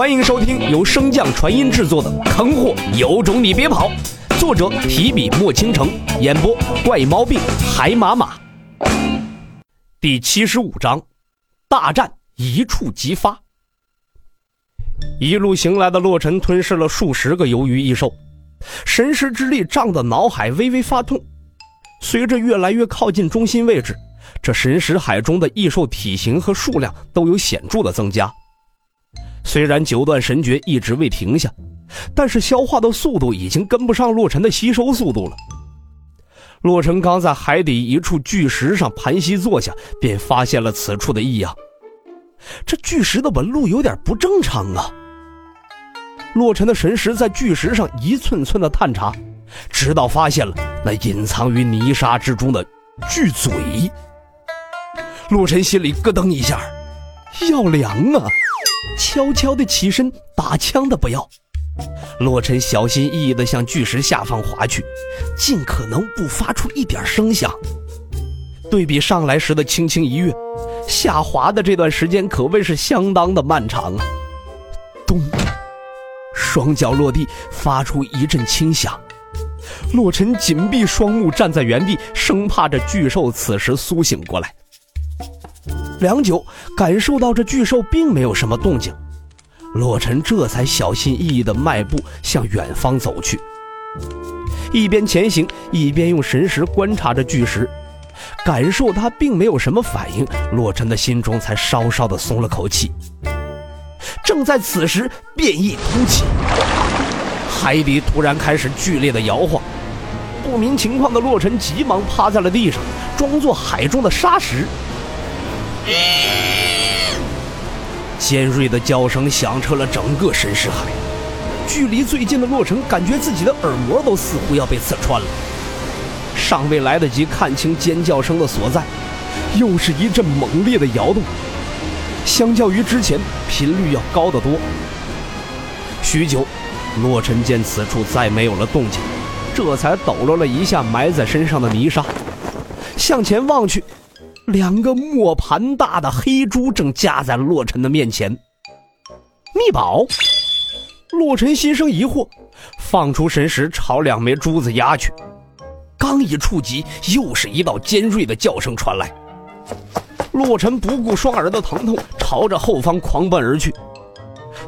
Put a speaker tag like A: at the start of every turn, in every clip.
A: 欢迎收听由升降传音制作的《坑货有种你别跑》，作者提笔墨倾城，演播怪毛病海马马。第七十五章，大战一触即发。一路行来的洛尘吞噬了数十个鱿鱼异兽，神识之力胀得脑海微微发痛。随着越来越靠近中心位置，这神识海中的异兽体型和数量都有显著的增加。虽然九段神诀一直未停下，但是消化的速度已经跟不上洛尘的吸收速度了。洛尘刚在海底一处巨石上盘膝坐下，便发现了此处的异样。这巨石的纹路有点不正常啊！洛尘的神识在巨石上一寸寸的探查，直到发现了那隐藏于泥沙之中的巨嘴。洛尘心里咯噔一下，要凉啊！悄悄地起身，打枪的不要。洛尘小心翼翼地向巨石下方滑去，尽可能不发出一点声响。对比上来时的轻轻一跃，下滑的这段时间可谓是相当的漫长啊！咚，双脚落地，发出一阵轻响。洛尘紧闭双目，站在原地，生怕这巨兽此时苏醒过来。良久，感受到这巨兽并没有什么动静，洛尘这才小心翼翼地迈步向远方走去。一边前行，一边用神识观察着巨石，感受它并没有什么反应，洛尘的心中才稍稍地松了口气。正在此时，变异突起，海底突然开始剧烈的摇晃，不明情况的洛尘急忙趴在了地上，装作海中的沙石。尖锐的叫声响彻了整个神石海，距离最近的洛尘感觉自己的耳膜都似乎要被刺穿了。尚未来得及看清尖叫声的所在，又是一阵猛烈的摇动，相较于之前频率要高得多。许久，洛尘见此处再没有了动静，这才抖落了一下埋在身上的泥沙，向前望去。两个磨盘大的黑珠正架在洛尘的面前。秘宝，洛尘心生疑惑，放出神识朝两枚珠子压去。刚一触及，又是一道尖锐的叫声传来。洛尘不顾双耳的疼痛，朝着后方狂奔而去。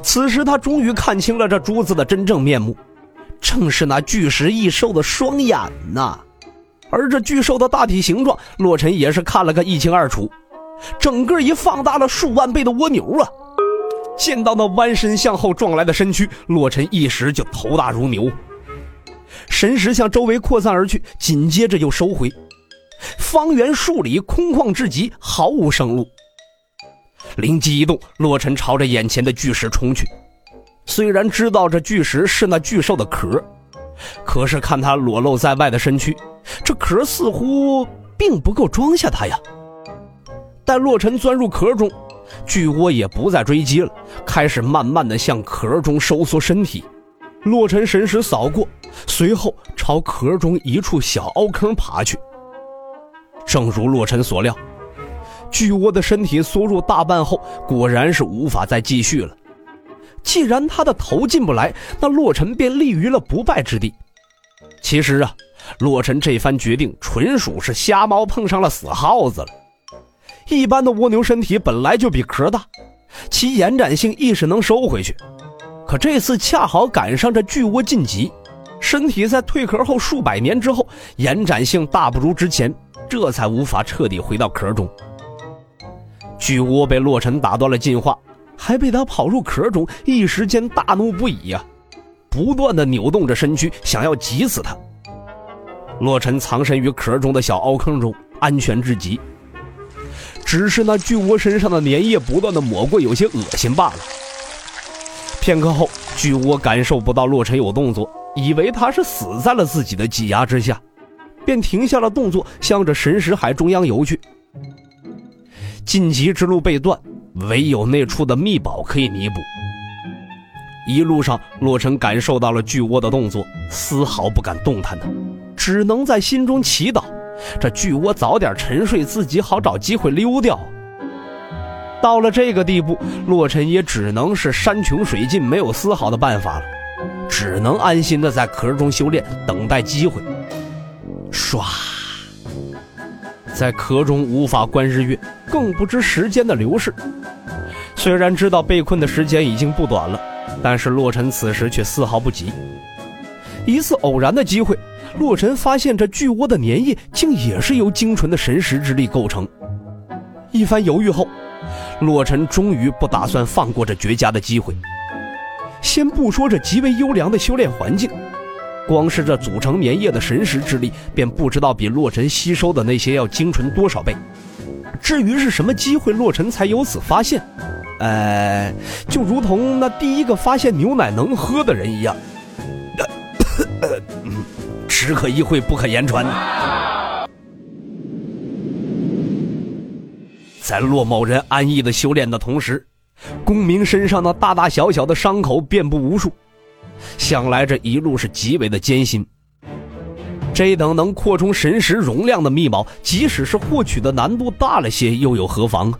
A: 此时他终于看清了这珠子的真正面目，正是那巨石异兽的双眼呐！而这巨兽的大体形状，洛尘也是看了个一清二楚，整个一放大了数万倍的蜗牛啊！见到那弯身向后撞来的身躯，洛尘一时就头大如牛，神识向周围扩散而去，紧接着又收回，方圆数里空旷至极，毫无生路。灵机一动，洛尘朝着眼前的巨石冲去。虽然知道这巨石是那巨兽的壳，可是看他裸露在外的身躯。这壳似乎并不够装下他呀。待洛尘钻入壳中，巨蜗也不再追击了，开始慢慢的向壳中收缩身体。洛尘神识扫过，随后朝壳中一处小凹坑爬去。正如洛尘所料，巨蜗的身体缩入大半后，果然是无法再继续了。既然他的头进不来，那洛尘便立于了不败之地。其实啊。洛尘这番决定纯属是瞎猫碰上了死耗子了。一般的蜗牛身体本来就比壳大，其延展性亦是能收回去。可这次恰好赶上这巨蜗晋级，身体在蜕壳后数百年之后，延展性大不如之前，这才无法彻底回到壳中。巨蜗被洛尘打断了进化，还被他跑入壳中，一时间大怒不已呀，不断的扭动着身躯，想要挤死他。洛尘藏身于壳中的小凹坑中，安全至极。只是那巨蜗身上的粘液不断的抹过，有些恶心罢了。片刻后，巨蜗感受不到洛尘有动作，以为他是死在了自己的挤压之下，便停下了动作，向着神石海中央游去。晋级之路被断，唯有那处的秘宝可以弥补。一路上，洛尘感受到了巨蜗的动作，丝毫不敢动弹的。只能在心中祈祷，这巨蜗早点沉睡，自己好找机会溜掉。到了这个地步，洛尘也只能是山穷水尽，没有丝毫的办法了，只能安心的在壳中修炼，等待机会。唰，在壳中无法观日月，更不知时间的流逝。虽然知道被困的时间已经不短了，但是洛尘此时却丝毫不急。一次偶然的机会，洛尘发现这巨窝的粘液竟也是由精纯的神识之力构成。一番犹豫后。洛尘终于不打算放过这绝佳的机会。先不说这极为优良的修炼环境，光是这组成粘液的神识之力，便不知道比洛尘吸收的那些要精纯多少倍。至于是什么机会，洛尘才有此发现，呃，就如同那第一个发现牛奶能喝的人一样，只可意会不可言传。在骆某人安逸的修炼的同时，公明身上那大大小小的伤口遍布无数，想来这一路是极为的艰辛。这等能扩充神识容量的秘宝，即使是获取的难度大了些，又有何妨？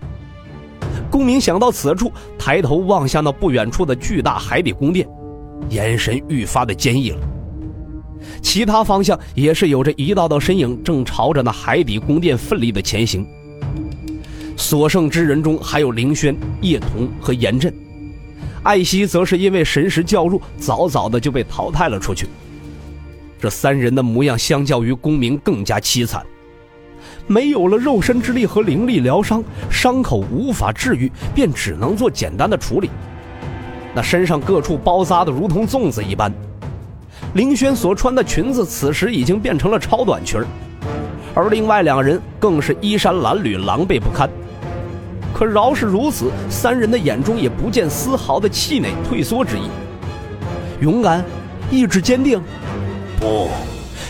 A: 公明想到此处，抬头望向那不远处的巨大海底宫殿，眼神愈发的坚毅了。其他方向也是有着一道道身影，正朝着那海底宫殿奋力的前行。所剩之人中还有凌轩、叶童和严震，艾希则是因为神识较弱，早早的就被淘汰了出去。这三人的模样相较于公明更加凄惨，没有了肉身之力和灵力疗伤，伤口无法治愈，便只能做简单的处理。那身上各处包扎的如同粽子一般，林轩所穿的裙子此时已经变成了超短裙而另外两人更是衣衫褴褛，狼狈不堪。可饶是如此，三人的眼中也不见丝毫的气馁、退缩之意。勇敢，意志坚定，不，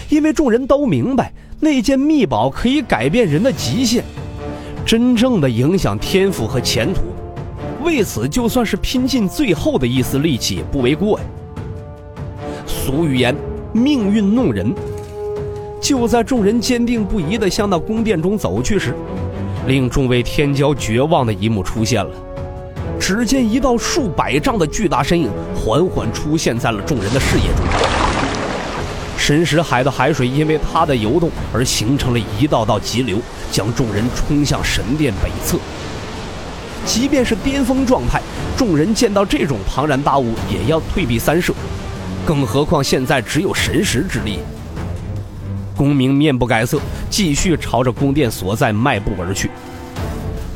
A: 因为众人都明白，那件秘宝可以改变人的极限，真正的影响天赋和前途。为此，就算是拼尽最后的一丝力气也不为过呀。俗语言，命运弄人。就在众人坚定不移地向那宫殿中走去时，令众位天骄绝望的一幕出现了。只见一道数百丈的巨大身影缓缓出现在了众人的视野中。神石海的海水因为它的游动而形成了一道道急流，将众人冲向神殿北侧。即便是巅峰状态，众人见到这种庞然大物也要退避三舍，更何况现在只有神石之力。公明面不改色，继续朝着宫殿所在迈步而去。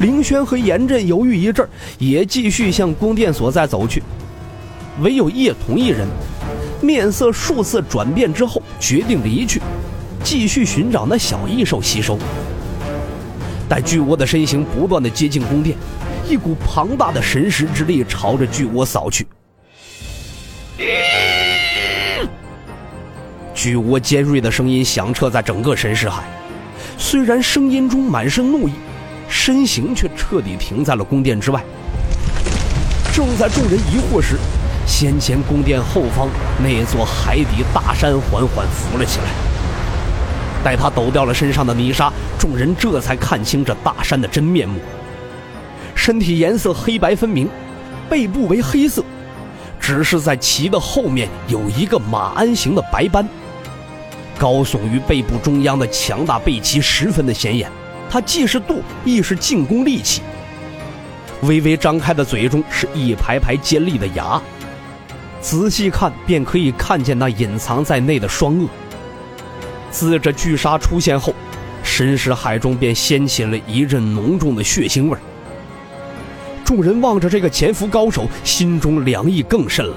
A: 凌轩和严震犹豫一阵，也继续向宫殿所在走去。唯有叶童一人，面色数次转变之后，决定离去，继续寻找那小异兽吸收。待巨窝的身形不断的接近宫殿，一股庞大的神识之力朝着巨窝扫去。巨窝尖锐的声音响彻在整个神识海，虽然声音中满是怒意，身形却彻底停在了宫殿之外。正在众人疑惑时，先前宫殿后方那座海底大山缓缓浮了起来。待他抖掉了身上的泥沙，众人这才看清这大山的真面目。身体颜色黑白分明，背部为黑色，只是在其的后面有一个马鞍形的白斑。高耸于背部中央的强大背鳍十分的显眼，它既是盾，亦是进攻利器。微微张开的嘴中是一排排尖利的牙，仔细看便可以看见那隐藏在内的双颚。自这巨鲨出现后，神识海中便掀起了一阵浓重的血腥味众人望着这个潜伏高手，心中凉意更甚了。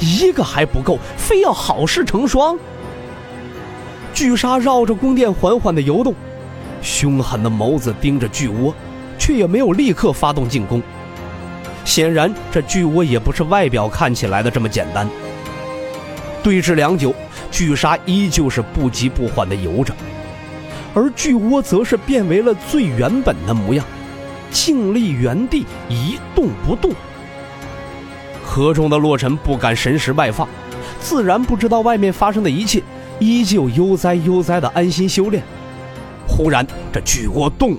A: 一个还不够，非要好事成双。巨鲨绕着宫殿缓缓的游动，凶狠的眸子盯着巨窝，却也没有立刻发动进攻。显然，这巨窝也不是外表看起来的这么简单。对峙良久，巨鲨依旧是不急不缓的游着，而巨窝则是变为了最原本的模样，静立原地一动不动。河中的洛尘不敢神识外放，自然不知道外面发生的一切。依旧悠哉悠哉的安心修炼，忽然这巨窝动了。